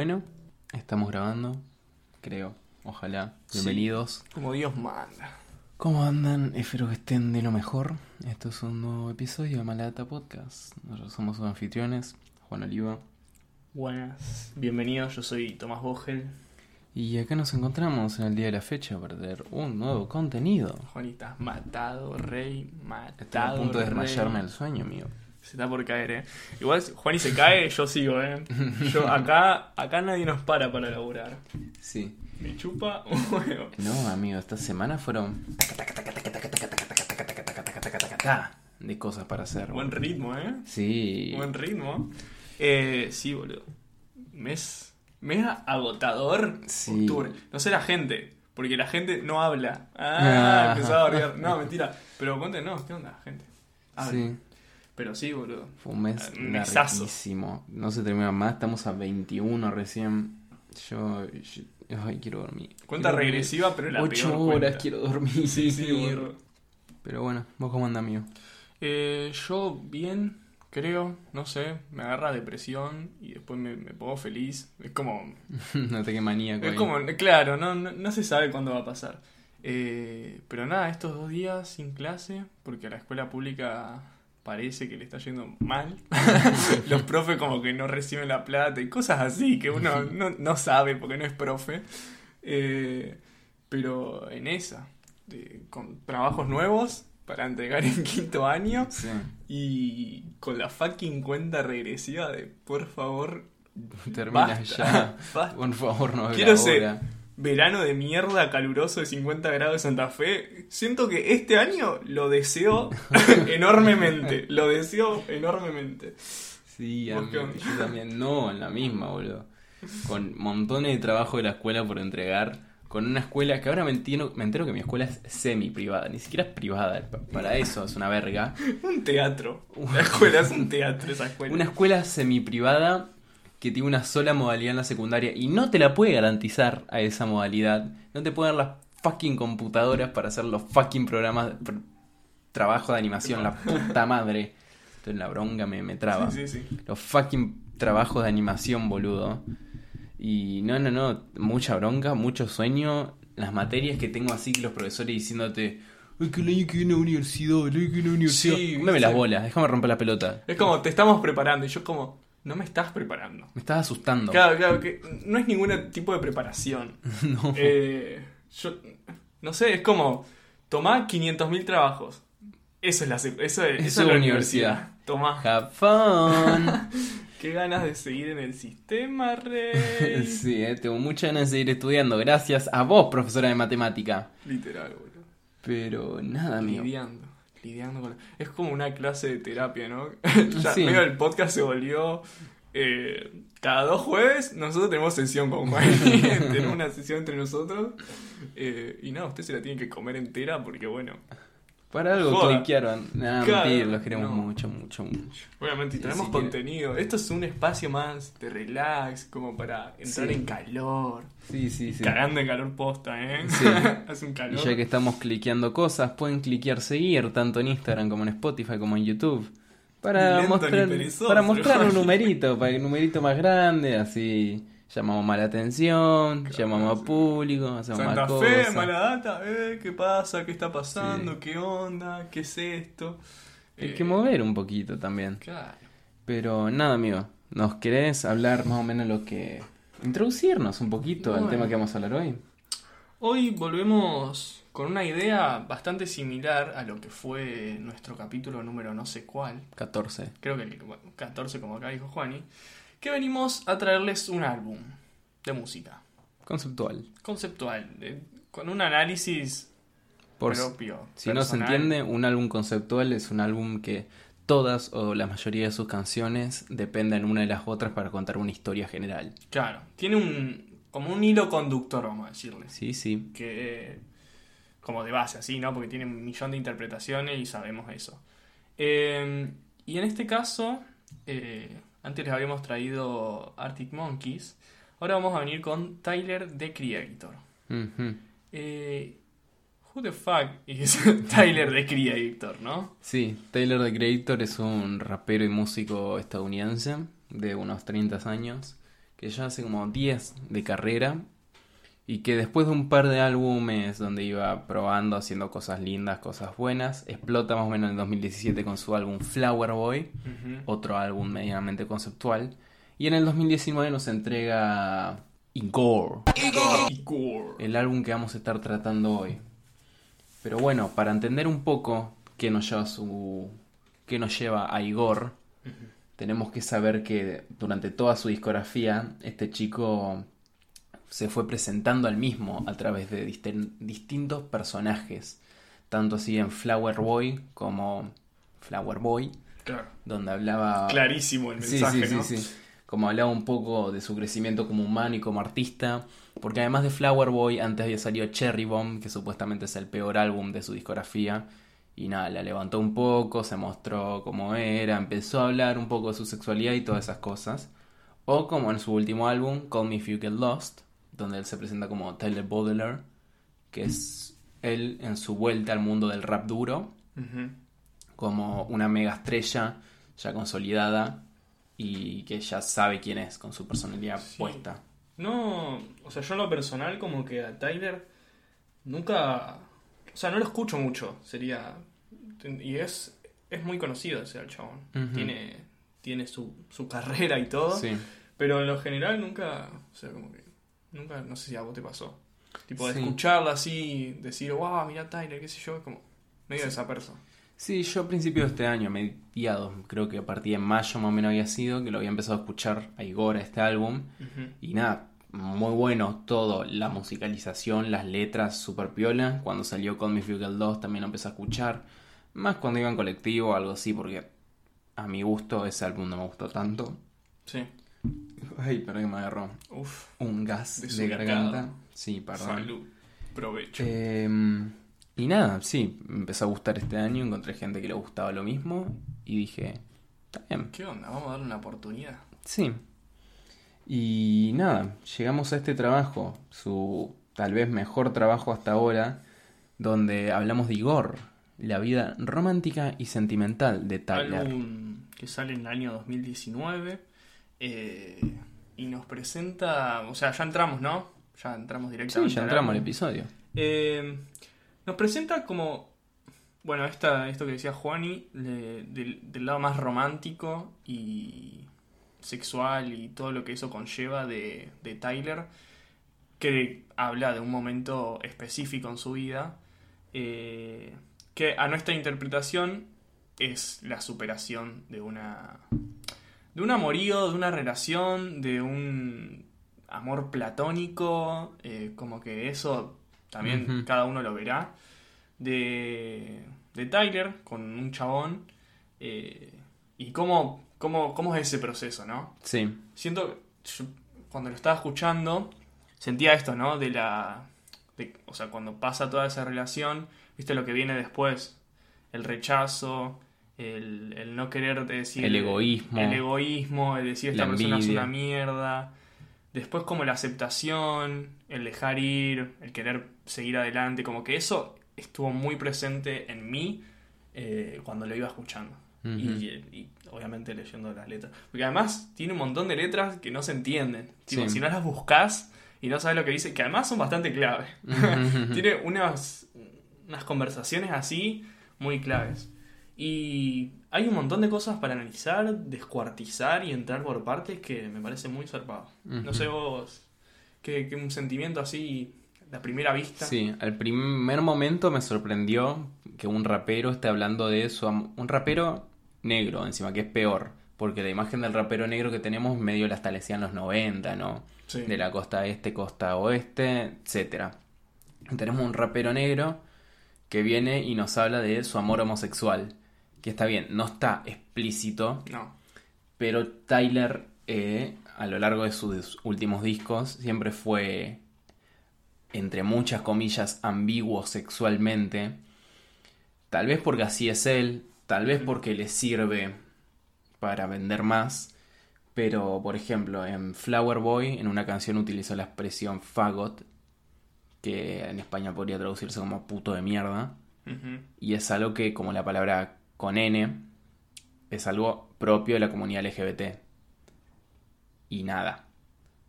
Bueno, estamos grabando, creo. Ojalá. Bienvenidos. Como Dios manda. ¿Cómo andan? Espero que estén de lo mejor. Esto es un nuevo episodio de Malata Podcast. Nosotros somos sus anfitriones, Juan Oliva. Buenas, bienvenidos, yo soy Tomás Vogel. Y acá nos encontramos en el día de la fecha para ver un nuevo contenido. Juanita, matado, rey, matado. Estoy a punto de rey. desmayarme del sueño, amigo. Se está por caer, eh. Igual, Juani se cae, yo sigo, eh. Yo, acá, acá nadie nos para para laburar. Sí. Me chupa un huevo. No, amigo, esta semana fueron de cosas para hacer. Buen ritmo, eh. Sí. Buen ritmo. Eh, sí, boludo. Mes, mes agotador. Sí. Octubre. No sé la gente, porque la gente no habla. Ah. Ah, empezaba a bardear. No, mentira. Pero cuéntenos, ¿qué onda, gente? Sí. Pero sí, boludo. Fue un mes Un mesazo. larguísimo. No se termina más. Estamos a 21 recién. Yo, yo- ay, quiero dormir. Cuenta Quiero dormir. regresiva, pero la Ocho peor horas cuenta. quiero dormir. Sí, sí, boludo. Pero bueno, vos cómo andas, amigo. Eh, yo bien, creo, no sé, me agarra depresión y después me, me pongo feliz. Es como, no te qué maníaco. es ahí. como, claro, no, no, no se sabe cuándo va a pasar. Eh, pero nada, estos dos días sin clase, porque a la escuela pública parece que le está yendo mal. Los profes como que no reciben la plata y cosas así que uno no, no sabe porque no es profe. Eh, pero en esa, con trabajos nuevos para entregar en quinto año. Sí. Y con la fucking cuenta regresiva de por favor, Termina Basta. ya. basta. Por favor, no Quiero ser-. Verano de mierda caluroso de 50 grados de Santa Fe. Siento que este año lo deseo enormemente. Lo deseo enormemente. Sí, ¿Vos a mí- yo también. No, en la misma, boludo. Con montones de trabajo de la escuela por entregar. Con una escuela que ahora me entero, me entero que mi escuela es semi privada. Ni siquiera es privada. pa- Para eso es una verga. Un teatro. La escuela es un teatro, esa escuela. Una escuela semi privada que tiene una sola modalidad en la secundaria y no te la puede garantizar a esa modalidad. No te puede dar las fucking computadoras para hacer los fucking programas, pr- trabajo de animación, la puta madre. Entonces la bronca me, me traba. Sí, sí, sí. Los fucking trabajos de animación, boludo. Y no, no, no, mucha bronca, mucho sueño. Las materias que tengo así, que los profesores diciéndote, ay, que el año que viene a la universidad, el año que viene a la universidad. Sí. las bolas, déjame romper la pelota. Es como, te estamos preparando. Y yo como, no me estás preparando. Me estás asustando. Claro, claro, que no es ningún tipo de preparación. No. Eh, yo, no sé, es como, tomá 500.000 trabajos. Eso es la, eso es, eso es la universidad. Tomá. Have fun. Qué ganas de seguir en el sistema, rey. sí, eh, tengo muchas ganas de seguir estudiando. Gracias a vos, profesora de matemática. Literal, boludo. Pero nada, amigo. Lidiando. Lidiando con... Es como una clase de terapia, ¿no? ya Sí. medio el podcast se volvió... eh, cada dos jueves nosotros tenemos sesión con Juan. tenemos una sesión entre nosotros. Eh, y nada, usted se la tiene que comer entera porque, bueno, Para algo Joda. cliquearon. Nada, Claro, mentir, los queremos no. mucho, mucho, mucho. Obviamente, y traemos sí, tiene- contenido. Esto es un espacio más de relax, como para entrar Sí. en calor. Sí, sí, sí. Cagando en calor posta, ¿eh? Sí. Hace un Y calor. ya que estamos cliqueando cosas, pueden cliquear seguir tanto en Instagram como en Spotify como en YouTube. Para lento mostrar, perezoso, para mostrar un numerito, para un numerito más grande, así llamamos más la atención, Claro, llamamos sí. a público, hacemos Santa más Fe, cosas. mala data, eh, ¿qué pasa? ¿Qué está pasando? Sí. ¿Qué onda? ¿Qué es esto? Hay Eh, que mover un poquito también. Claro. Pero nada, amigo, ¿nos querés hablar más o menos lo que... Introducirnos un poquito al tema que vamos a hablar hoy? Hoy volvemos con una idea bastante similar a lo que fue nuestro capítulo número no sé cuál. 14. Creo que el bueno, 14, como acá dijo Juani. Que venimos a traerles un álbum de música. Conceptual. Conceptual. con un análisis Por, propio. Si no se entiende, un álbum conceptual es un álbum que todas o la mayoría de sus canciones dependen una de las otras para contar una historia general. Claro. Tiene un. como un hilo conductor, vamos a decirles. Sí, sí. que como de base, así, ¿no? Porque tiene un millón de interpretaciones y sabemos eso. Eh, y en este caso, eh, antes les habíamos traído Arctic Monkeys, ahora vamos a venir con Tyler, the Creator. Eh, who the fuck is Tyler, the Creator, no? Sí, Taylor the Creator es un rapero y músico estadounidense de unos 30 años que ya hace como 10 de carrera y que después de un par de álbumes donde iba probando, haciendo cosas lindas, cosas buenas, explota más o menos en el 2017 con su álbum Flower Boy, otro álbum medianamente conceptual, y en el 2019 nos entrega Igor, Igor. el álbum que vamos a estar tratando hoy. Pero bueno, para entender un poco qué nos lleva su qué nos lleva a Igor, tenemos que saber que durante toda su discografía este chico se fue presentando al mismo a través de distintos personajes, tanto así en Flower Boy como Flower Boy, Claro. donde hablaba Clarísimo el Sí, mensaje, sí, ¿no? sí, sí. Como hablaba un poco de su crecimiento como humano y como artista. Porque además de Flower Boy, antes había salido Cherry Bomb, que supuestamente es el peor álbum de su discografía. Y nada, la levantó un poco, se mostró cómo era, empezó a hablar un poco de su sexualidad y todas esas cosas. O como en su último álbum, Call Me If You Get Lost, donde él se presenta como Tyler Baudelaire, que es él en su vuelta al mundo del rap duro, como una mega estrella ya consolidada y que ya sabe quién es con su personalidad Sí. puesta. No, o sea, yo en lo personal como que a Tyler nunca, o sea, no lo escucho mucho, sería, y es, es muy conocido ese el chabón, tiene, tiene su, su carrera y todo, Sí. pero en lo general nunca, o sea, como que, nunca, no sé si a vos te pasó, tipo de Sí. escucharla así, decir, wow, mira Tyler, qué sé yo, es como medio de esa persona. Sí, yo a principios de este año, mediados, creo que a partir de mayo más o menos había sido, que lo había empezado a escuchar a Igor, a este álbum. Y nada, muy bueno todo, la musicalización, las letras, super piola. Cuando salió Call Me If You Get Lost también lo empecé a escuchar. Más cuando iba en colectivo o algo así, porque a mi gusto ese álbum no me gustó tanto. Sí, Ay, perdón que me agarró uff, un gas de garganta. Sí, perdón. salud, provecho. Eh, y nada, sí, me empezó a gustar este año, encontré gente que le gustaba lo mismo y dije, está bien, ¿Qué onda? Vamos a darle una oportunidad. sí. Y nada, llegamos a este trabajo, su tal vez mejor trabajo hasta ahora, donde hablamos de Igor, la vida romántica y sentimental de Tyler. álbum que sale en el año 2019 eh, y nos presenta, o sea, ya entramos, ¿no? Ya entramos Sí, directamente. ya al entramos al episodio. Eh, nos presenta como, bueno, esta, esto que decía Juani, de- del, del lado más romántico y sexual y todo lo que eso conlleva de, de Tyler, que habla de un momento específico en su vida, eh, que a nuestra interpretación es la superación de una de un amorío, de una relación, de un amor platónico, eh, como que eso también cada uno lo verá, de, de Tyler con un chabón, eh, y cómo, cómo, cómo es ese proceso, ¿no? Sí, Siento, yo cuando lo estaba escuchando, sentía esto, ¿no? De la, de- o sea, cuando pasa toda esa relación, viste lo que viene después, el rechazo, el, el no querer decir... El egoísmo. El egoísmo, el decir esta persona es una mierda. Después como la aceptación, el dejar ir, el querer seguir adelante, como que eso estuvo muy presente en mí eh, cuando lo iba escuchando. Y, y obviamente leyendo las letras. Porque además tiene un montón de letras que no se entienden. Tipo, Sí. Si no las buscas y no sabes lo que dice, que además son bastante clave. tiene unas, unas conversaciones así muy claves. Y hay un montón de cosas para analizar, descuartizar y entrar por partes que me parece muy zarpado. No sé vos, que, un sentimiento así, la primera vista. Sí, al primer momento me sorprendió que un rapero esté hablando de eso. Un rapero negro, encima, que es peor. Porque la imagen del rapero negro que tenemos medio la establecía en los 90, ¿no? Sí. De la costa este, costa oeste, etcétera. Tenemos un rapero negro que viene y nos habla de su amor homosexual. Que está bien, no está explícito, No. pero Tyler, eh, a lo largo de sus últimos discos, siempre fue, entre muchas comillas, ambiguo sexualmente. Tal vez porque así es él, tal vez porque le sirve para vender más. Pero, por ejemplo, en Flower Boy, en una canción utilizó la expresión fagot, que en España podría traducirse como puto de mierda. Y es algo que, como la palabra con N, es algo propio de la comunidad LGBT. Y nada.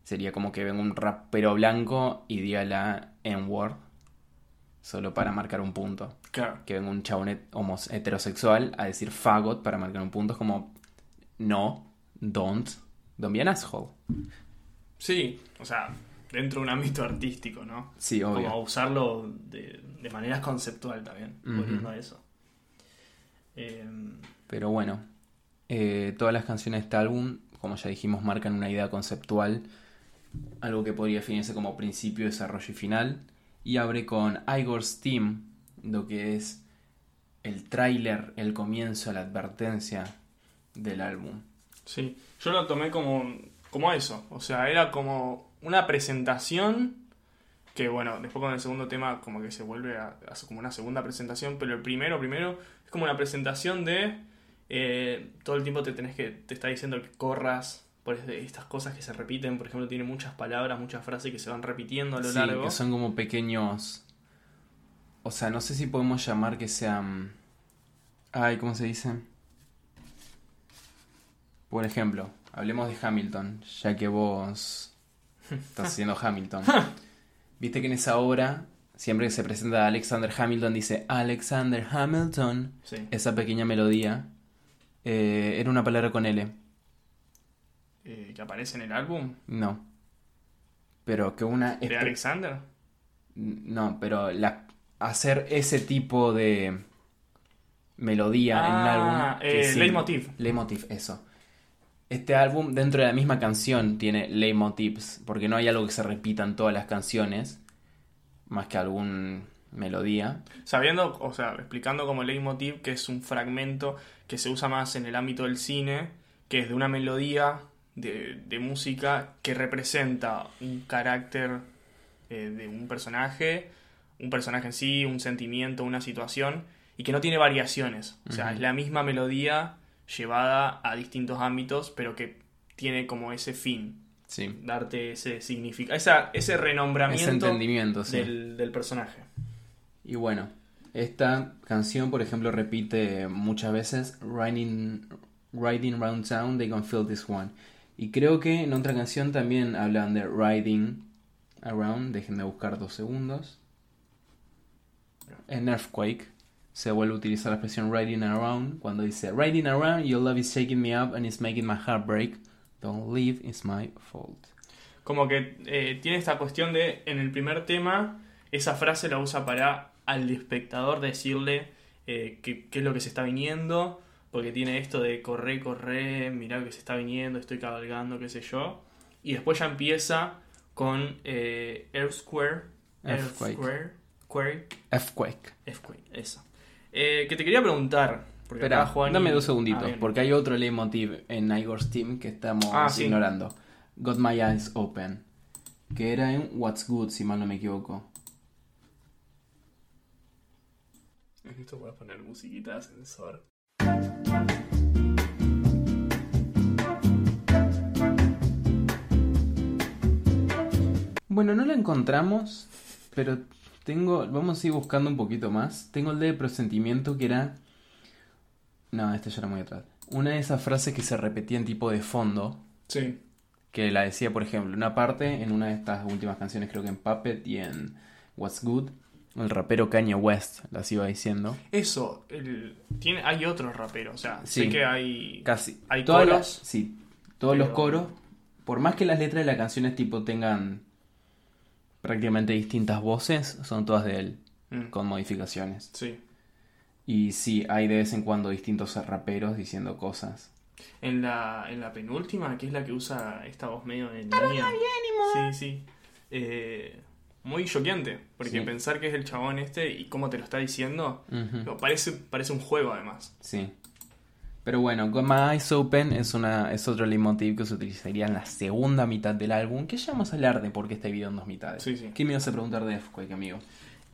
Sería como que venga un rapero blanco y diga la N-word. Solo para marcar un punto. Claro. Que venga un chabón heterosexual a decir fagot para marcar un punto. Es como, no, don't, don't be an asshole. Sí, o sea, dentro de un ámbito artístico, ¿no? Sí, obvio. Como usarlo de, de manera conceptual también, volviendo a eso. Eh, Pero bueno, eh, todas las canciones de este álbum, como ya dijimos, marcan una idea conceptual, algo que podría definirse como principio, desarrollo y final. Y abre con Igor's Team, lo que es el tráiler, el comienzo, la advertencia del álbum. sí, yo lo tomé como, como eso, o sea, era como una presentación que bueno, después con el segundo tema como que se vuelve a, a como una segunda presentación, pero el primero, primero, como una presentación de eh, todo el tiempo te tenés que, te está diciendo que corras por es- estas cosas que se repiten, por ejemplo, tiene muchas palabras, muchas frases que se van repitiendo a lo Sí, largo. que son como pequeños... O sea, no sé si podemos llamar que sean... Ay, ¿cómo se dice? Por ejemplo, hablemos de Hamilton, ya que vos estás haciendo Hamilton. Viste que en esa obra, siempre que se presenta Alexander Hamilton, dice Alexander Hamilton. Sí. Esa pequeña melodía eh, era una palabra con L. Eh, que aparece en el álbum No. Pero que una... de Alexander. No, pero la, hacer ese tipo de melodía en un Ah, álbum. eh, sí- leitmotiv. Leitmotiv, eso. Este álbum, dentro de la misma canción, tiene leitmotivs, porque no hay algo que se repita en todas las canciones, más que algún melodía. Sabiendo, o sea, explicando como leitmotiv que es un fragmento que se usa más en el ámbito del cine, que es de una melodía de, de música que representa un carácter eh, de un personaje, un personaje en sí, un sentimiento, una situación, y que no tiene variaciones. O sea, es la misma melodía llevada a distintos ámbitos, pero que tiene como ese fin, Sí. darte ese significado, esa, ese renombramiento Ese entendimiento, sí. del, del personaje. Y bueno, esta canción, por ejemplo, repite muchas veces Riding, riding Round Town, they can feel this one. Y creo que en otra canción también hablan de Riding Around, déjenme buscar dos segundos. En Earthquake se vuelve a utilizar la expresión Riding Around cuando dice Riding Around, your love is shaking me up and it's making my heart break. Don't leave, it's my fault. Como que eh, tiene esta cuestión de, en el primer tema, esa frase la usa para al espectador decirle eh, qué, qué es lo que se está viniendo, porque tiene esto de corre, corre, mirá lo que se está viniendo, estoy cabalgando, qué sé yo. Y después ya empieza con eh, Earthquake. Earthquake. Earthquake. Quake, Earthquake. Earthquake, eso. Eh, que te quería preguntar. Porque Espera, acá Juan dame y- dos segunditos, Ah, porque hay otro leitmotiv en Igor's Team que estamos Ah, sí. ignorando. Got My Eyes Open, que era en What's Good, si mal no me equivoco. Esto voy a poner musiquita de ascensor. Bueno, no la encontramos, pero tengo, vamos a ir buscando un poquito más. Tengo el de presentimiento que era... No, este ya era muy atrás. Una de esas frases que se repetía en tipo de fondo, Sí. que la decía, por ejemplo, una parte en una de estas últimas canciones, creo que en Puppet y en What's Good, el rapero Kanye West las iba diciendo. Eso, el, tiene, hay otros raperos, o sea, sé Sí. que hay... Casi. ¿Hay Todas coros? las- sí, todos los coros, por más que las letras de las canciones tipo tengan prácticamente distintas voces, son todas de él, Mm, con modificaciones. Sí. Y sí, hay de vez en cuando distintos raperos diciendo cosas. En la, en la penúltima, que es la que usa esta voz medio de niña. Sí, sí. Eh, muy choqueante, porque Sí. pensar que es el chabón este y cómo te lo está diciendo, parece, parece un juego además. Sí. Pero bueno, Got My Eyes Open es, una, es otro leitmotiv que se utilizaría en la segunda mitad del álbum, que ya vamos a hablar de por qué está dividido en dos mitades. Sí, sí. ¿Qué me ibas a preguntar de Earthquake, amigo?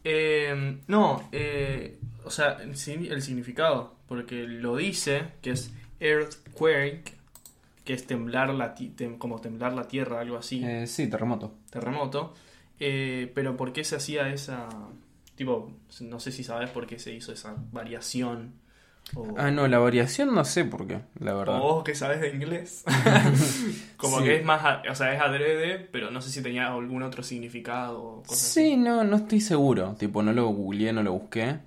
Eh, no, eh, o sea, el, el significado, porque lo dice, que es earthquake, que es temblar la tem- como temblar la tierra, algo así, Eh, sí, terremoto. terremoto. Eh, pero ¿por qué se hacía esa, tipo, no sé si sabes por qué se hizo esa variación O, Ah, no, la variación no sé por qué, la o verdad. vos que sabes de inglés. como Sí. que es más, o sea, es adrede, pero no sé si tenía algún otro significado o cosas Sí, así. no, no estoy seguro. Tipo, no lo googleé, no lo busqué.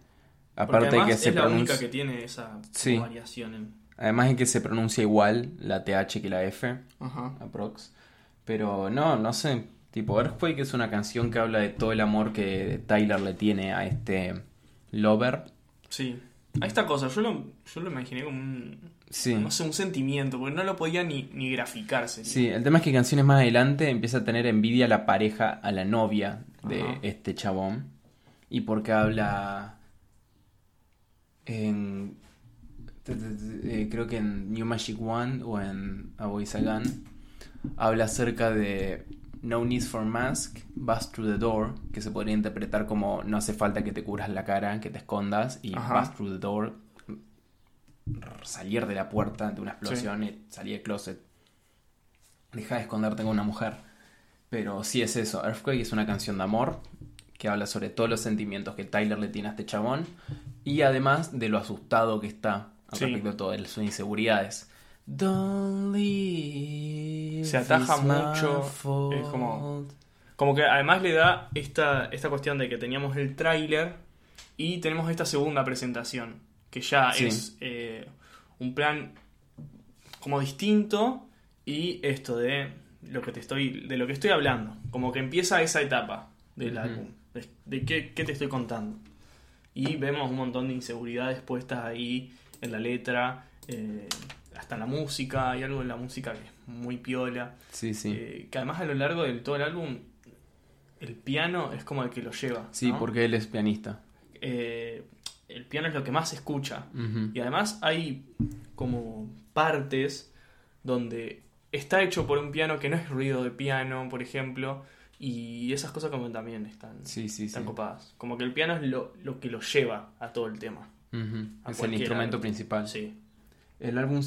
Aparte además que se es la única que tiene esa Sí. variación en... Además de que se pronuncia igual la TH que la F, Ajá. aprox. Pero no, no sé. Tipo, Earthquake es una canción que habla de todo el amor que Tyler le tiene a este Lover. Sí. A esta cosa, yo lo, yo lo imaginé como un, Sí. no sé, un sentimiento, porque no lo podía ni, ni graficarse. Sí, el tema es que canciones más adelante empieza a tener envidia a la pareja, a la novia de Ajá. este chabón. Y porque habla en... eh, creo que en New Magic One o en A Voice Again habla acerca de No Need for Mask, Bust Through the Door, que se podría interpretar como no hace falta que te cubras la cara, que te escondas, y Ajá. Bust Through the Door, salir de la puerta de una explosión y salir del closet. Deja de esconderte con una mujer. Pero sí es eso, Earthquake es una canción de amor que habla sobre todos los sentimientos que Tyler le tiene a este chabón y además de lo asustado que está al Sí. respecto de todo, de sus inseguridades. Don't leave, Se ataja mucho, fault. es como- Como que además le da esta, esta cuestión de que teníamos el tráiler y tenemos esta segunda presentación, que ya Sí. es eh, un plan como distinto y esto de lo que te estoy de lo que estoy hablando, como que empieza esa etapa del álbum, de, de qué, qué te estoy contando. Y vemos un montón de inseguridades puestas ahí en la letra, eh, hasta en la música, hay algo en la música que es muy piola. Sí, sí. Eh, que además a lo largo de todo el álbum, el piano es como el que lo lleva. sí, ¿no? porque él es pianista. Eh, el piano es lo que más se escucha. Y además hay como partes donde está hecho por un piano que no es ruido de piano, por ejemplo, y esas cosas como también están, Sí, sí, sí. están copadas. Como que el piano es lo, lo que lo lleva a todo el tema. Es el instrumento principal. Sí. El álbum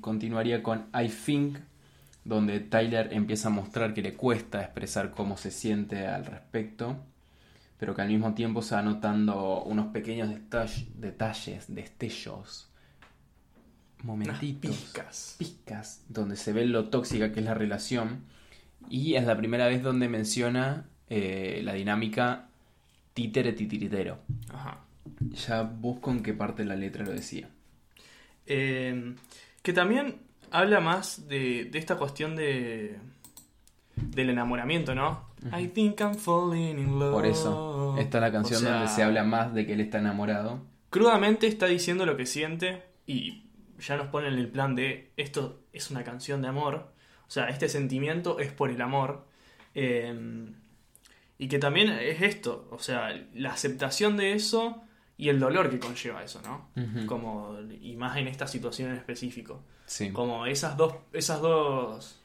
continuaría con I Think, donde Tyler empieza a mostrar que le cuesta expresar cómo se siente al respecto, pero que al mismo tiempo se va notando unos pequeños detall- detalles, destellos, momentitos, pizcas, donde se ve lo tóxica que es la relación. Y es la primera vez donde menciona eh, la dinámica títere-titiritero. Ajá. Ya busco en qué parte de la letra lo decía. Eh, que también habla más de, de esta cuestión de del enamoramiento, ¿no? I think I'm falling in love. Por eso, esta es la canción O sea, donde se habla más de que él está enamorado. Crudamente está diciendo lo que siente y ya nos pone en el plan de esto es una canción de amor. O sea, este sentimiento es por el amor. Eh, y que también es esto, o sea, la aceptación de eso y el dolor que conlleva eso, ¿no? Como, y más en esta situación en específico. Sí. Como esas dos, esas dos,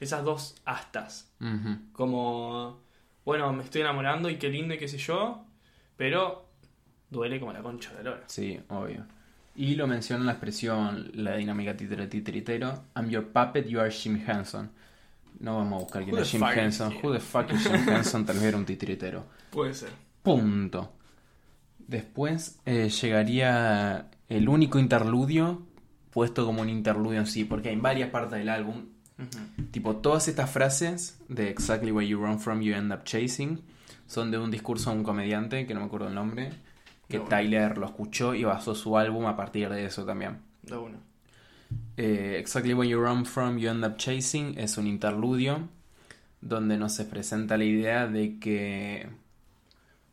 esas dos astas. Como, bueno, me estoy enamorando y qué lindo y qué sé yo, pero duele como la concha de lora. Sí, obvio. Y lo menciona en la expresión, la dinámica títere titiritero. I'm your puppet, you are Jim Henson. No vamos a buscar quién es Jim Henson. he? Who the fuck is Jim Henson? Tal vez era un titiritero. Puede ser. Punto. Después eh, llegaría el único interludio, puesto como un interludio en sí, porque hay varias partes del álbum. Tipo, todas estas frases de Exactly Where You Run From, You End Up Chasing son de un discurso de un comediante, que no me acuerdo el nombre, que No, bueno. Tyler lo escuchó y basó su álbum a partir de eso también. De uno. Eh, exactly Where You Run From, You End Up Chasing es un interludio donde nos se presenta la idea de que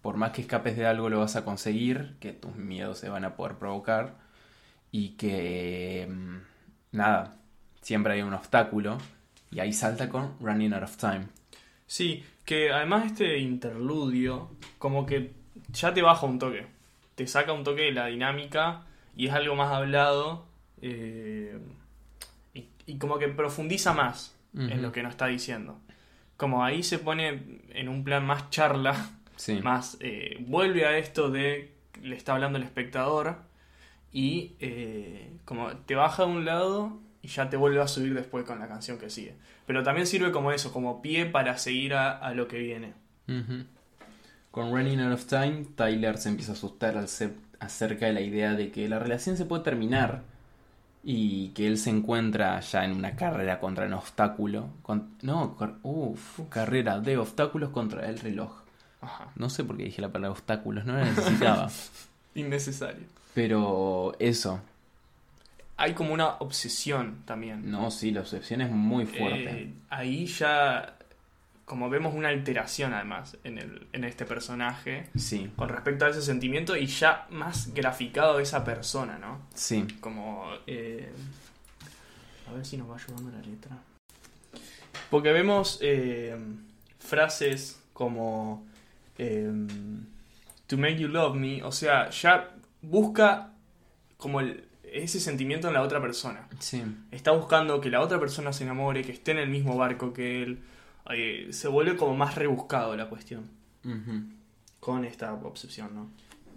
por más que escapes de algo lo vas a conseguir, que tus miedos se van a poder provocar y que mm, nada, siempre hay un obstáculo y ahí salta con Running Out of Time. Sí, que además este interludio, como que ya te baja un toque. Te saca un toque de la dinámica y es algo más hablado. eh, y, y como que profundiza más en lo que nos está diciendo. Como ahí se pone en un plan más charla, Sí. más eh, vuelve a esto de le está hablando el espectador y eh, como te baja de un lado y ya te vuelve a subir después con la canción que sigue. Pero también sirve como eso, como pie para seguir a, a lo que viene. Con Running Out of Time, Tyler se empieza a asustar al, sep- acerca de la idea de que la relación se puede terminar y que él se encuentra ya en una carrera contra un obstáculo. Con, no, car- uf, carrera de obstáculos contra el reloj. Ajá. No sé por qué dije la palabra obstáculos, no la necesitaba. Innecesario. Pero eso, Hay como una obsesión también. no, sí, la obsesión es muy fuerte. Eh, ahí ya, como vemos una alteración además en, el, en este personaje Sí, con respecto a ese sentimiento y ya más graficado de esa persona, ¿no? sí. Como... eh, a ver si nos va ayudando la letra. Porque vemos eh, frases como... eh, to make you love me, o sea, ya busca como el- ese sentimiento en la otra persona. Sí, Está buscando que la otra persona se enamore, que esté en el mismo barco que él. Eh, se vuelve como más rebuscado la cuestión con esta obsesión, ¿no?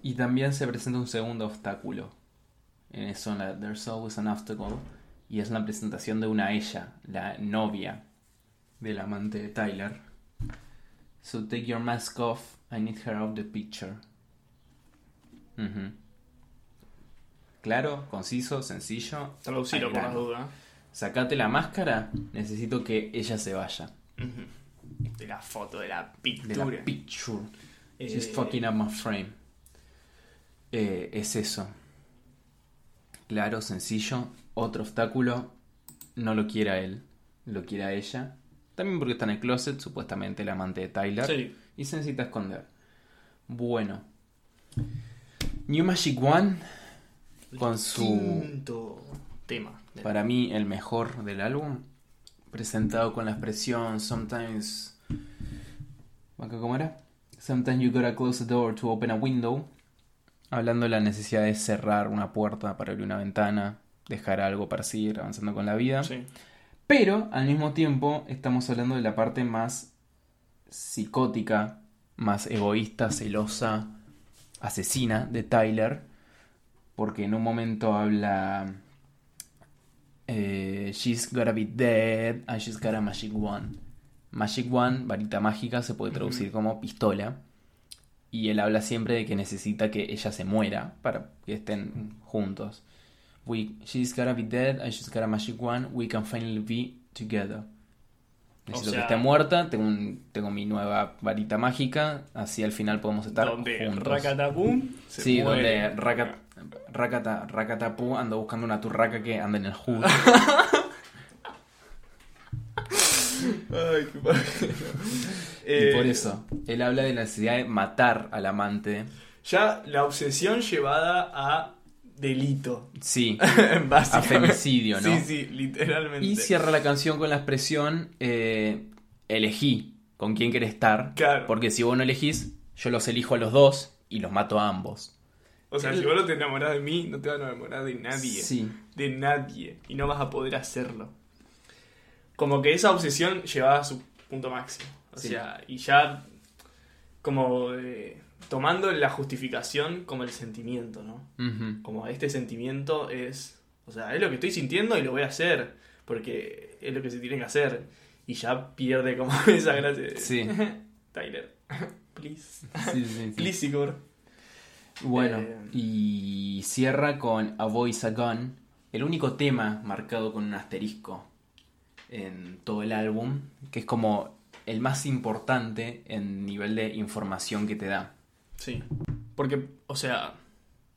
Y también se presenta un segundo obstáculo. En eso, en la There's Always an Obstacle. Y es la presentación de una ella, la novia del amante de Tyler. So take your mask off, I need her out the picture. Claro, conciso, sencillo. Traducilo al por las dudas. Sacate la máscara, necesito que ella se vaya. Ujú. De la foto, de la De pintura. la picture. Eh, She's fucking up my frame. Eh, es eso. Claro, sencillo. Otro obstáculo. No lo quiere a él. Lo quiere a ella. También porque está en el closet, supuestamente el amante de Tyler. Sí. Y se necesita esconder. Bueno. New Magic One. Con su. Quinto tema. Para mí, el mejor del álbum. Presentado con la expresión Sometimes. ¿Acá cómo era? Sometimes you gotta close the door to open a window. Hablando de la necesidad de cerrar una puerta para abrir una ventana. Dejar algo para seguir avanzando con la vida. Sí. Pero al mismo tiempo estamos hablando de la parte más psicótica, más egoísta, celosa, asesina de Tyler. Porque en un momento habla... eh, she's gotta be dead and she's got a magic wand. Magic wand, varita mágica, se puede traducir como pistola. Y él habla siempre de que necesita que ella se muera para que estén juntos. We, she's gotta be dead and she's got a magic wand. We can finally be together. Necesito sea- que esté muerta. Tengo, un- tengo mi nueva varita mágica. Así al final podemos estar Donde juntos. Se Sí, muere. donde Rakat, Rakata, Rakatapu anda buscando una turraca que anda en el hood. Ay, qué padre. y Eh, por eso, él habla de la necesidad de matar al amante. Ya la obsesión llevada a delito. Sí, a femicidio, ¿no? Sí, sí, literalmente. Y cierra la canción con la expresión, eh, elegí con quién querés estar. Claro. Porque si vos no elegís, yo los elijo a los dos y los mato a ambos. O sea, si vos no te enamorás de mí, no te vas a enamorar de nadie. Sí, De nadie. Y no vas a poder hacerlo. Como que esa obsesión llevaba a su punto máximo. O Sí. sea, y ya como eh, tomando la justificación como el sentimiento, ¿no? Como este sentimiento es, o sea, es lo que estoy sintiendo y lo voy a hacer, porque es lo que se tiene que hacer. Y ya pierde como esa gracia de Sí. Tyler, please. Sí, sí, sí. Please, Igor. Bueno, Eh, y cierra con A Voice a Gun, el único tema marcado con un asterisco en todo el álbum, que es como el más importante en nivel de información que te da. Sí. Porque, o sea,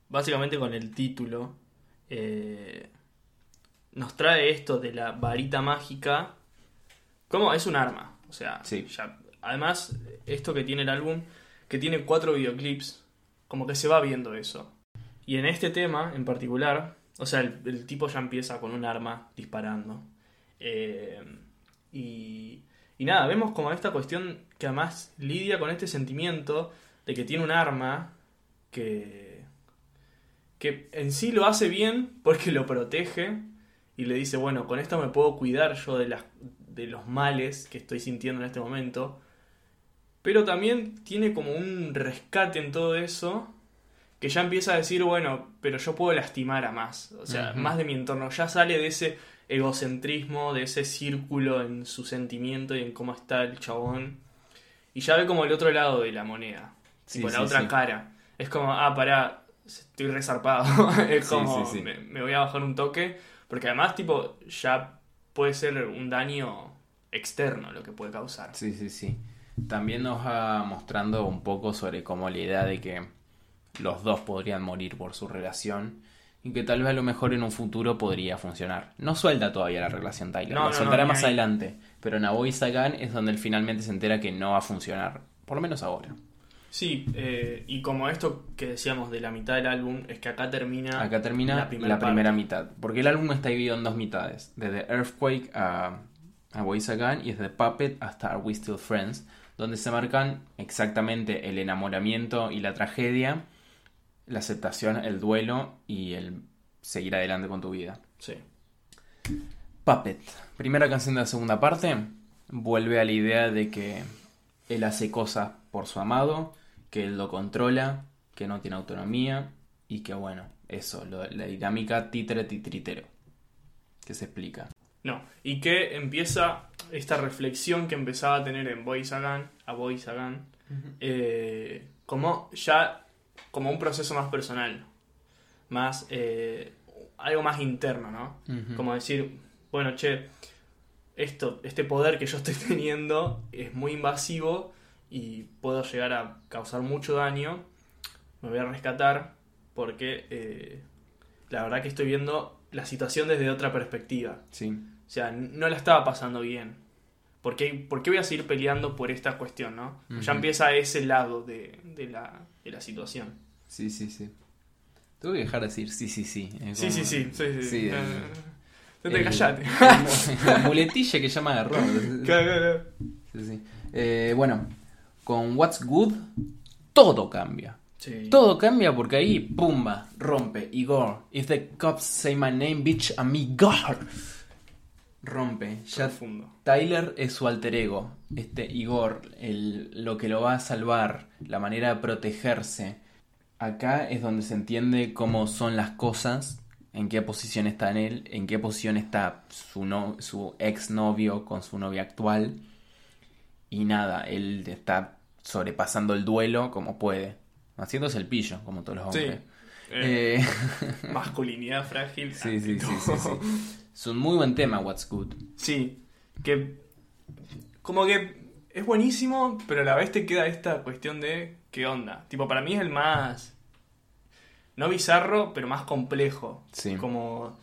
básicamente con el título eh, nos trae esto de la varita mágica. como Es un arma. O sea, Sí. ya- además, esto que tiene el álbum, que tiene cuatro videoclips, como que se va viendo eso. Y en este tema en particular, o sea, el, el tipo ya empieza con un arma disparando. Eh, y, y nada, vemos como esta cuestión que además lidia con este sentimiento de que tiene un arma que, que en sí lo hace bien porque lo protege y le dice, bueno, con esto me puedo cuidar yo de, las, de los males que estoy sintiendo en este momento. Pero también tiene como un rescate en todo eso que ya empieza a decir, bueno, pero yo puedo lastimar a más. O sea, más de mi entorno. Ya sale de ese egocentrismo, de ese círculo en su sentimiento y en cómo está el chabón. Y ya ve como el otro lado de la moneda. Sí, tipo, la sí, otra sí. cara. Es como, ah, pará, estoy resarpado. es como. Me, me voy a bajar un toque. Porque además, tipo, ya puede ser un daño externo lo que puede causar. Sí, sí, sí. También nos va mostrando un poco sobre cómo la idea de que los dos podrían morir por su relación y que tal vez a lo mejor en un futuro podría funcionar. No suelta todavía la relación Tyler, No, la no, soltará no, más adelante, pero Naboy Sagan es donde él finalmente se entera que no va a funcionar, por lo menos ahora. Sí, eh, y como esto que decíamos de la mitad del álbum, es que acá termina. Acá termina la la primera, mitad, porque el álbum está dividido en dos mitades, desde Earthquake a, a Sagan y desde Puppet hasta Are We Still Friends, donde se marcan exactamente el enamoramiento y la tragedia, la aceptación, el duelo y el seguir adelante con tu vida. Sí. Puppet, primera canción de la segunda parte, vuelve a la idea de que él hace cosas por su amado, que él lo controla, que no tiene autonomía y que bueno, eso, lo- la dinámica títere-titritero, que se explica. No, y que empieza esta reflexión que empezaba a tener en Boy Sagan, a Boy Sagan, eh, como ya como un proceso más personal, más eh, algo más interno, ¿no? Como decir, bueno, che, esto, este poder que yo estoy teniendo es muy invasivo y puedo llegar a causar mucho daño. Me voy a rescatar porque eh, la verdad que estoy viendo la situación desde otra perspectiva. Sí, O sea, no la estaba pasando bien. ¿Por qué, por qué voy a seguir peleando por esta cuestión, no? Ya Ujú. empieza ese lado de, de la, de la situación. sí, sí, sí. Tengo que dejar de decir sí, sí, sí. Sí, sí, sí. sí, sí. Eh, te el- callate. La muletilla que llama agarró. Claro, claro. Sí, sí. Eh, bueno, con What's Good, todo cambia. Sí. Todo cambia porque ahí, pumba, rompe, Igor. If the cops say my name, bitch, a me, God. Rompe. Ya Profundo. Tyler es su alter ego. Este Igor, el, lo que lo va a salvar, la manera de protegerse. Acá es donde se entiende cómo son las cosas, en qué posición está en él, en qué posición está su, no, su ex novio con su novia actual. Y nada, él está sobrepasando el duelo como puede. Haciéndose el pillo, como todos los Sí. hombres. Eh, Eh, Masculinidad frágil. sí, sí, sí, sí, sí. Es un muy buen tema, What's Good. Sí, que como que es buenísimo, pero a la vez te queda esta cuestión de qué onda. Tipo, para mí es el más, no bizarro, pero más complejo. Sí. Como,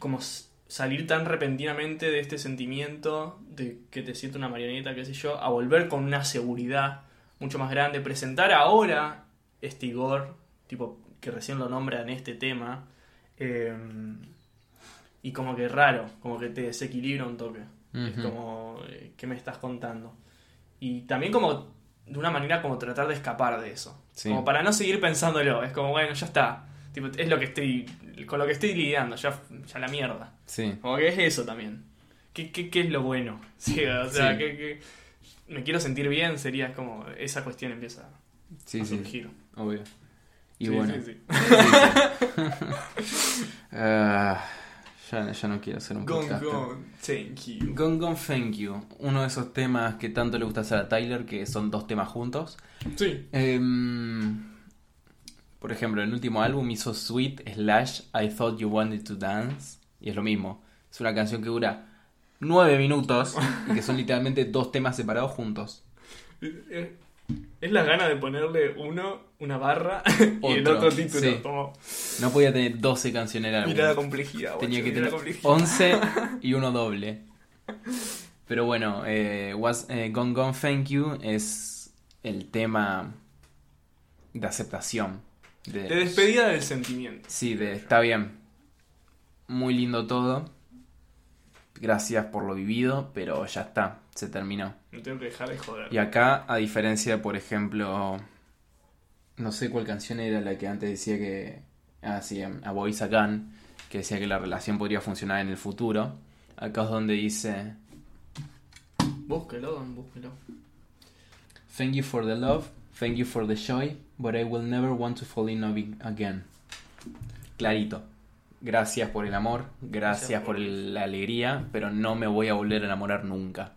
como salir tan repentinamente de este sentimiento de que te siento una marioneta, qué sé yo, a volver con una seguridad mucho más grande. Presentar ahora este Igor, tipo, que recién lo nombra en este tema. eh, y como que raro, como que te desequilibra un toque. Es como, eh, ¿qué me estás contando? Y también como, de una manera como tratar de escapar de eso. Sí. Como para no seguir pensándolo. Es como, bueno, ya está. Tipo, es lo que estoy, con lo que estoy lidiando, ya, ya la mierda. Sí. Como que es eso también. ¿Qué, qué, qué es lo bueno? Sí, o sea, Sí. que, que me quiero sentir bien, sería como, esa cuestión empieza a sí, surgir. obvio. Y Sí, bueno, sí, sí. ah, ya, ya no quiero hacer un Gone, podcast. gone, thank you. Gone Gone Thank You, uno de esos temas que tanto le gusta hacer a Tyler, que son dos temas juntos. Sí, Em, por ejemplo, en el último álbum hizo Sweet Slash I Thought You Wanted to Dance, y es lo mismo. Es una canción que dura nueve minutos y que son literalmente dos temas separados juntos. Eh, Es la gana de ponerle uno, una barra y el Otro, título. sí. Como, No podía tener 12 canciones en el álbum. mira la complejidad. Tenía guacho, que mira tener la complejidad. 11 y uno doble. Pero bueno, eh, was, eh, Gone Gone Thank You es el tema de aceptación. De, De despedida del sentimiento. Sí, de está bien. Muy lindo todo. Gracias por lo vivido, pero ya está, se terminó. No tengo que dejar de joder. Y acá, a diferencia, por ejemplo, no sé cuál canción era la que antes decía que, ah, sí, a Boy Sagan, que decía que la relación podría funcionar en el futuro. Acá es donde dice, Búsquelo, Don, búsquelo. Thank you for the love, thank you for the joy, but I will never want to fall in love again. Clarito. Gracias por el amor, gracias, Gracias por el- la alegría, pero no me voy a volver a enamorar nunca.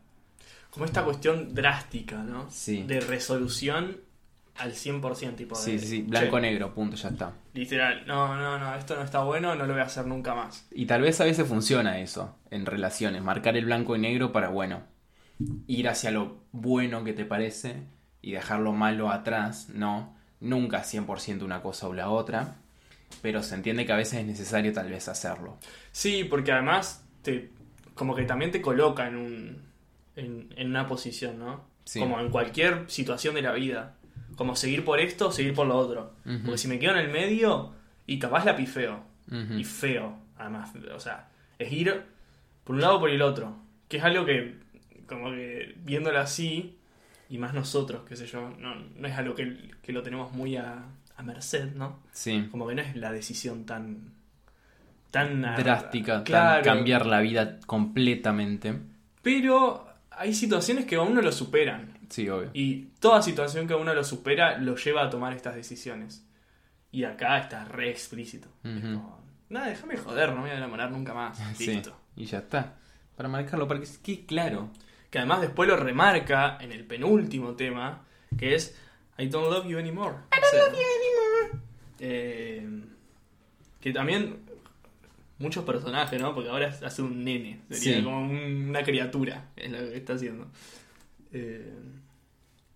Como esta cuestión drástica, ¿no? Sí. De resolución al 100%, tipo de, Sí, sí, sí, "Che, blanco-negro, punto, ya está. Literal, no, no, no, esto no está bueno, no lo voy a hacer nunca más. Y tal vez a veces funciona eso en relaciones, marcar el blanco y negro para, bueno, ir hacia lo bueno que te parece y dejar lo malo atrás, no, nunca 100% una cosa o la otra, pero se entiende que a veces es necesario tal vez hacerlo. Sí, porque además te como que también te coloca en un en, en una posición, ¿no? Sí. Como en cualquier situación de la vida. Como seguir por esto o seguir por lo otro. Porque si me quedo en el medio y capaz la pifeo. Ujú. Y feo, además. O sea, es ir por un lado o por el otro. Que es algo que, como que viéndolo así, y más nosotros, qué sé yo, no, no es algo que, que lo tenemos muy a, a merced, ¿no? Sí, Como que no es la decisión tan. tan drástica, tan claro. cambiar la vida completamente. Pero hay situaciones que a uno lo superan. Sí, obvio. Y toda situación que a uno lo supera lo lleva a tomar estas decisiones. Y acá está re explícito. Es como, nada, déjame joder, no me voy a enamorar nunca más. Sí, Listo. y ya está. Para marcarlo, para que quede claro. Que además después lo remarca en el penúltimo tema, que es I don't love you anymore. I don't love you anymore. que también muchos personajes, ¿no? Porque ahora hace un nene, sería Sí. como un- una criatura, es lo que está haciendo. Eh,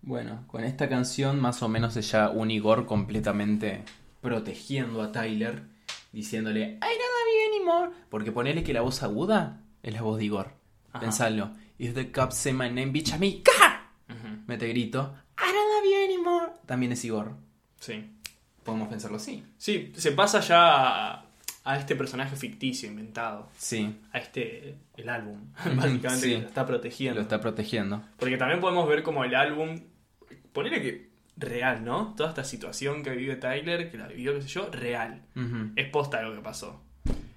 Bueno, con esta canción más o menos es ya un Igor completamente protegiendo a Tyler, diciéndole I don't love you anymore. Porque ponele que la voz aguda es la voz de Igor. Ajá. Pensalo. If the cops say my name, bitch, a me, ¡ca! ujú, Mete grito. I don't love you anymore. También es Igor. sí. Podemos pensarlo así. Sí, se pasa ya a, a este personaje ficticio, inventado. Sí, A este, el álbum, básicamente, Sí. que lo está protegiendo. lo está protegiendo. Porque también podemos ver como el álbum, ponele que real, ¿no? Toda esta situación que vive Tyler, que la vivió, qué sé yo, real. Es posta lo que pasó.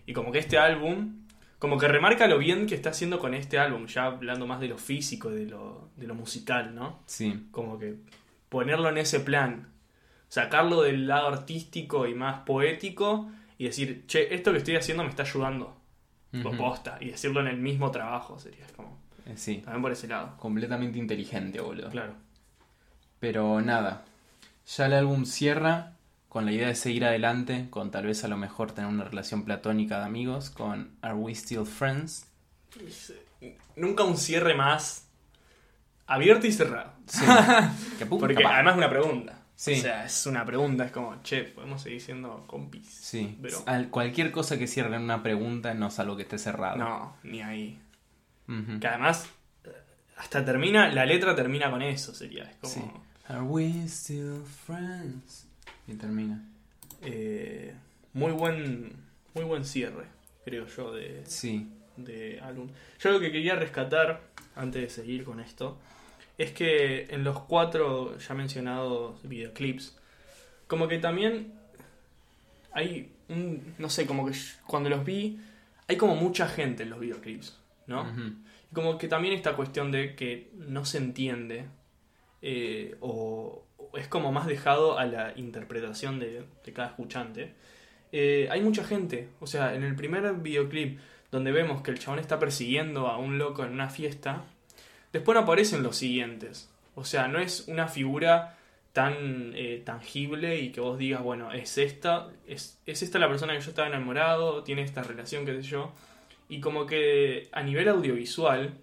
Y como que este álbum, como que remarca lo bien que está haciendo con este álbum, ya hablando más de lo físico, de lo, de lo musical, ¿no? Sí, Como que ponerlo en ese plan, sacarlo del lado artístico y más poético y decir, che, esto que estoy haciendo me está ayudando. Ujú. posta. Y decirlo en el mismo trabajo sería como, Eh, sí. también por ese lado. Completamente inteligente, boludo. Claro. Pero nada, ya el álbum cierra con la idea de seguir adelante, con tal vez a lo mejor tener una relación platónica de amigos, con Are We Still Friends? Nunca un cierre más abierto y cerrado. Sí. Que puta Porque además es una pregunta. Sí. O sea, es una pregunta, es como, che, podemos seguir siendo compis. Sí, Pero Al- cualquier cosa que cierre en una pregunta no es algo que esté cerrado. no, ni ahí. Que además, eh, hasta termina, la letra termina con eso, sería. Es como, Sí. Are we still friends? Y termina. eh, muy buen muy buen cierre, creo yo, de, Sí. de álbum. Yo lo que quería rescatar, antes de seguir con esto, es que en los cuatro ya mencionados videoclips, como que también hay un, no sé, como que cuando los vi, hay como mucha gente en los videoclips, ¿no? Como que también esta cuestión de que no se entiende eh, o, o es como más dejado a la interpretación de, de cada escuchante. Eh, hay mucha gente, o sea, en el primer videoclip donde vemos que el chabón está persiguiendo a un loco en una fiesta, después no aparecen los siguientes. O sea, no es una figura tan eh, tangible y que vos digas, bueno, es esta, es, es esta la persona que yo estaba enamorado, tiene esta relación, qué sé yo. Y como que a nivel audiovisual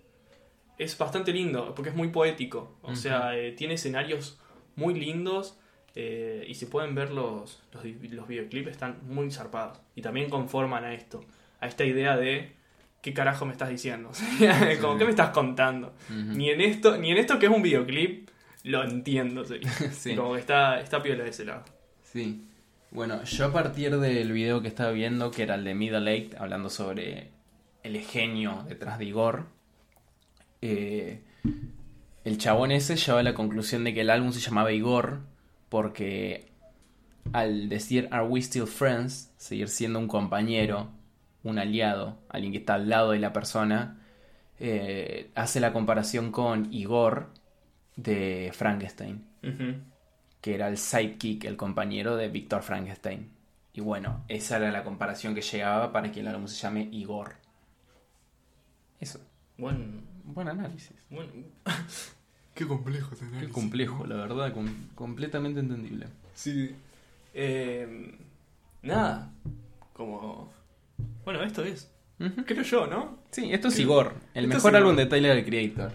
es bastante lindo, porque es muy poético. O sea, eh, tiene escenarios muy lindos eh, y si pueden ver los, los, los videoclips están muy zarpados. Y también conforman a esto, a esta idea de ¿qué carajo me estás diciendo? como, ¿qué me estás contando? Ni en esto, ni en esto que es un videoclip, lo entiendo. Sí. Como que está, está piola de ese lado. Sí. Bueno, yo a partir del video que estaba viendo, que era el de Middle Eight, hablando sobre el genio detrás de Igor, eh, el chabón ese llegaba a la conclusión de que el álbum se llamaba Igor porque al decir Are We Still Friends, seguir siendo un compañero, un aliado, alguien que está al lado de la persona, eh, hace la comparación con Igor de Frankenstein que era el sidekick, el compañero de Víctor Frankenstein. Y bueno, esa era la comparación que llegaba para que el álbum se llame Igor. Eso, Buen, buen análisis. buen- Qué complejo ese Qué análisis. complejo, la verdad, com- completamente entendible. Sí. Eh, nada. Como. Bueno, esto es. Creo yo, ¿no? Sí, esto es Creo- Igor, el esto mejor álbum de Tyler the Creator.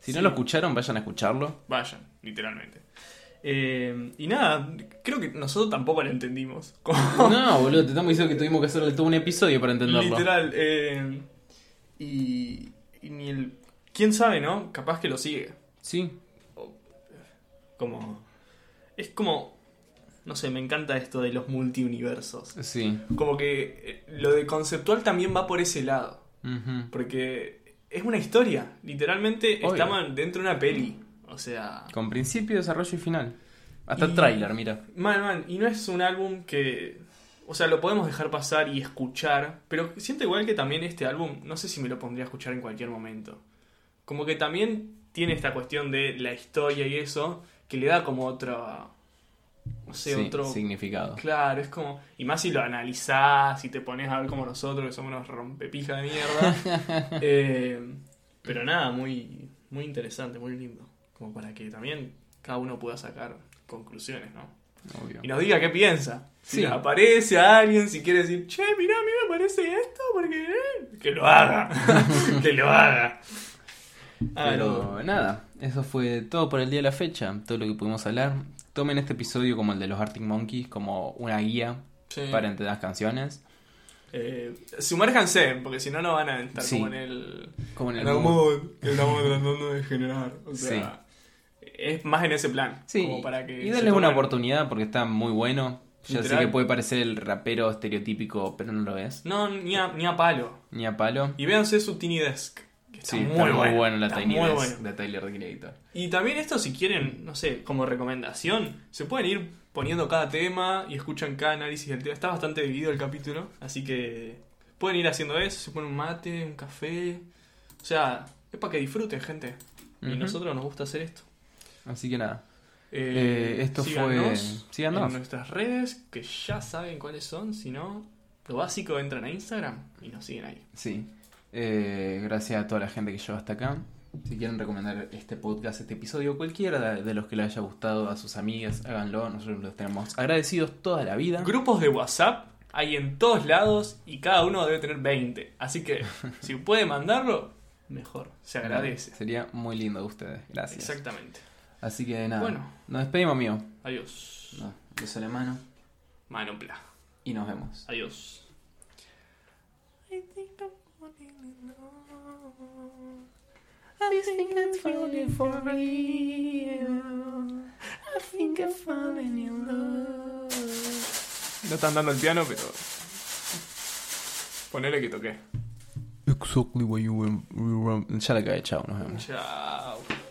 Si no lo escucharon, vayan a escucharlo. Vayan, literalmente. Eh, y nada, creo que nosotros tampoco lo entendimos. No, boludo, te estamos diciendo que tuvimos que hacerle todo un episodio para entenderlo. Literal. eh, y, y ni el. ¿Quién sabe, no? Capaz que lo sigue. Sí, Como. Es como. No sé, me encanta esto de los multiuniversos. sí. Como que eh, lo de conceptual también va por ese lado. Porque es una historia. Literalmente Obvio. estamos dentro de una peli. O sea. Con principio, desarrollo y final. Hasta Y- tráiler, mira. Man, man, y no es un álbum que. O sea, lo podemos dejar pasar y escuchar. Pero siento igual que también este álbum, no sé si me lo pondría a escuchar en cualquier momento. Como que también tiene esta cuestión de la historia y eso, que le da como otra. No sé, Sí, otro. significado. Claro, es como. Y más si lo analizás, si te pones a ver como nosotros, que somos unos rompepijas de mierda. Eh, pero nada, muy, muy interesante, muy lindo. Como para que también cada uno pueda sacar conclusiones, ¿no? Obvio. Y nos diga qué piensa. Si Sí. aparece a alguien, si quiere decir, che, mirá, a mí me parece esto, porque. eh", Que lo haga. que lo haga. Ah, Pero no. nada, eso fue todo por el día de la fecha, todo lo que pudimos hablar. Tomen este episodio como el de los Arctic Monkeys, como una guía Sí. para entender las canciones. Eh, sumérjanse, porque si no, no van a estar Sí. como en el. Como en el en que estamos tratando de generar. O sea, es más en ese plan. Sí, como para que y darles una oportunidad porque está muy bueno. Ya sé que puede parecer el rapero estereotípico, pero no lo es. No, ni a, ni a palo. Ni a palo. Y véanse su Tiny Desk. Que está sí, muy, está muy bueno. bueno la Está Tiny muy Desk bueno. de Tyler the Creator. Y también esto, si quieren, no sé, como recomendación, se pueden ir poniendo cada tema y escuchan cada análisis del tema. Está bastante dividido el capítulo, así que pueden ir haciendo eso, se ponen un mate, un café. O sea, es para que disfruten, gente. Y nosotros nos gusta hacer esto. Así que nada. Eh, Eh, esto síganos fue- síganos. en nuestras redes, que ya saben cuáles son. Si no, lo básico, entran a Instagram y nos siguen ahí. Sí. Eh, gracias a toda la gente que llegó hasta acá. Si quieren recomendar este podcast, este episodio, cualquiera de los que les haya gustado a sus amigas, háganlo. Nosotros los tenemos agradecidos toda la vida. Grupos de WhatsApp hay en todos lados y cada uno debe tener 20. Así que si puede mandarlo, mejor. Se agradece. Sería muy lindo de ustedes. Gracias. Exactamente. Así que nada. Bueno. Nos despedimos, amigo. Adiós. No, beso la mano Mano pla. y nos vemos. Adiós. No están dando el piano, pero. Ponele que toqué. Exactly what you were. Ya la cagué, chao, nos vemos. Chao.